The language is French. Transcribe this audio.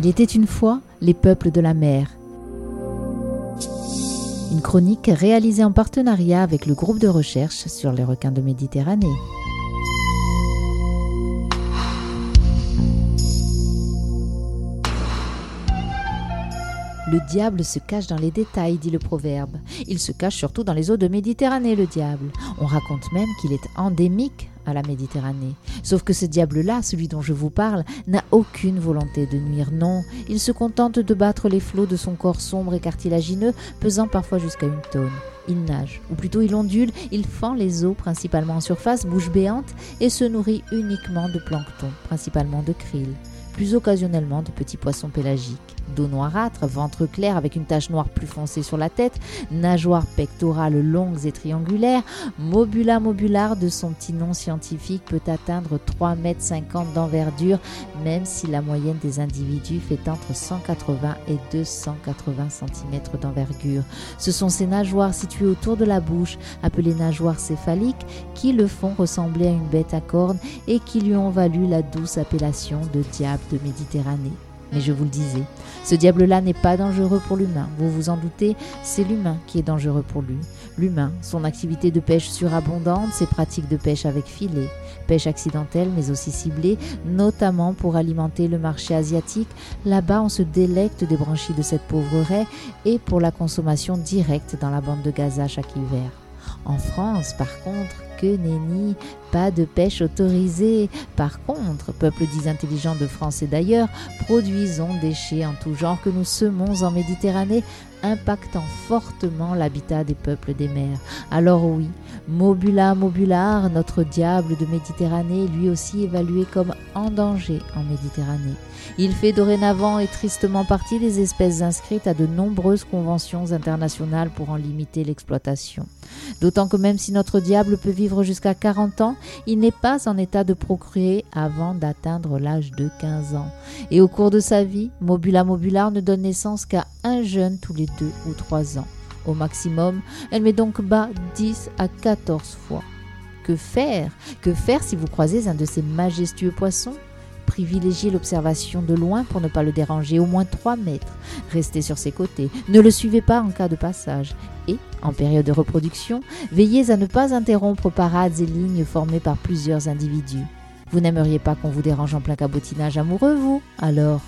Il était une fois les peuples de la mer. Une chronique réalisée en partenariat avec le groupe de recherche sur les requins de Méditerranée. Le diable se cache dans les détails, dit le proverbe. Il se cache surtout dans les eaux de Méditerranée, le diable. On raconte même qu'il est endémique à la Méditerranée. Sauf que ce diable-là, celui dont je vous parle, n'a aucune volonté de nuire. Non, il se contente de battre les flots de son corps sombre et cartilagineux, pesant parfois jusqu'à une tonne. Il nage, ou plutôt il ondule, il fend les eaux, principalement en surface, bouche béante, et se nourrit uniquement de plancton, principalement de krill, plus occasionnellement de petits poissons pélagiques dos noirâtre, ventre clair avec une tache noire plus foncée sur la tête, nageoires pectorales longues et triangulaires, Mobula mobular de son petit nom scientifique peut atteindre 3,50 m d'envergure, même si la moyenne des individus fait entre 180 et 280 cm d'envergure. Ce sont ces nageoires situées autour de la bouche, appelées nageoires céphaliques, qui le font ressembler à une bête à cornes et qui lui ont valu la douce appellation de diable de Méditerranée. Mais je vous le disais, ce diable-là n'est pas dangereux pour l'humain. Vous vous en doutez, c'est l'humain qui est dangereux pour lui. L'humain, son activité de pêche surabondante, ses pratiques de pêche avec filet, pêche accidentelle mais aussi ciblée, notamment pour alimenter le marché asiatique. Là-bas, on se délecte des branchies de cette pauvre raie et pour la consommation directe dans la bande de Gaza chaque hiver. En France, par contre, que nenni, pas de pêche autorisée. Par contre, peuple dit intelligent de France et d'ailleurs, produisons déchets en tout genre que nous semons en Méditerranée, impactant fortement l'habitat des peuples des mers. Alors oui, Mobula mobular, notre diable de Méditerranée, lui aussi évalué comme en danger en Méditerranée. Il fait dorénavant et tristement partie des espèces inscrites à de nombreuses conventions internationales pour en limiter l'exploitation. D'autant que même si notre diable peut vivre jusqu'à 40 ans, il n'est pas en état de procréer avant d'atteindre l'âge de 15 ans. Et au cours de sa vie, Mobula mobular ne donne naissance qu'à un jeune tous les 2 ou 3 ans. Au maximum, elle met donc bas 10 à 14 fois. Que faire? Que faire si vous croisez un de ces majestueux poissons? Privilégiez l'observation de loin pour ne pas le déranger, au moins 3 mètres. Restez sur ses côtés, ne le suivez pas en cas de passage. Et, en période de reproduction, veillez à ne pas interrompre parades et lignes formées par plusieurs individus. Vous n'aimeriez pas qu'on vous dérange en plein cabotinage amoureux, vous? Alors,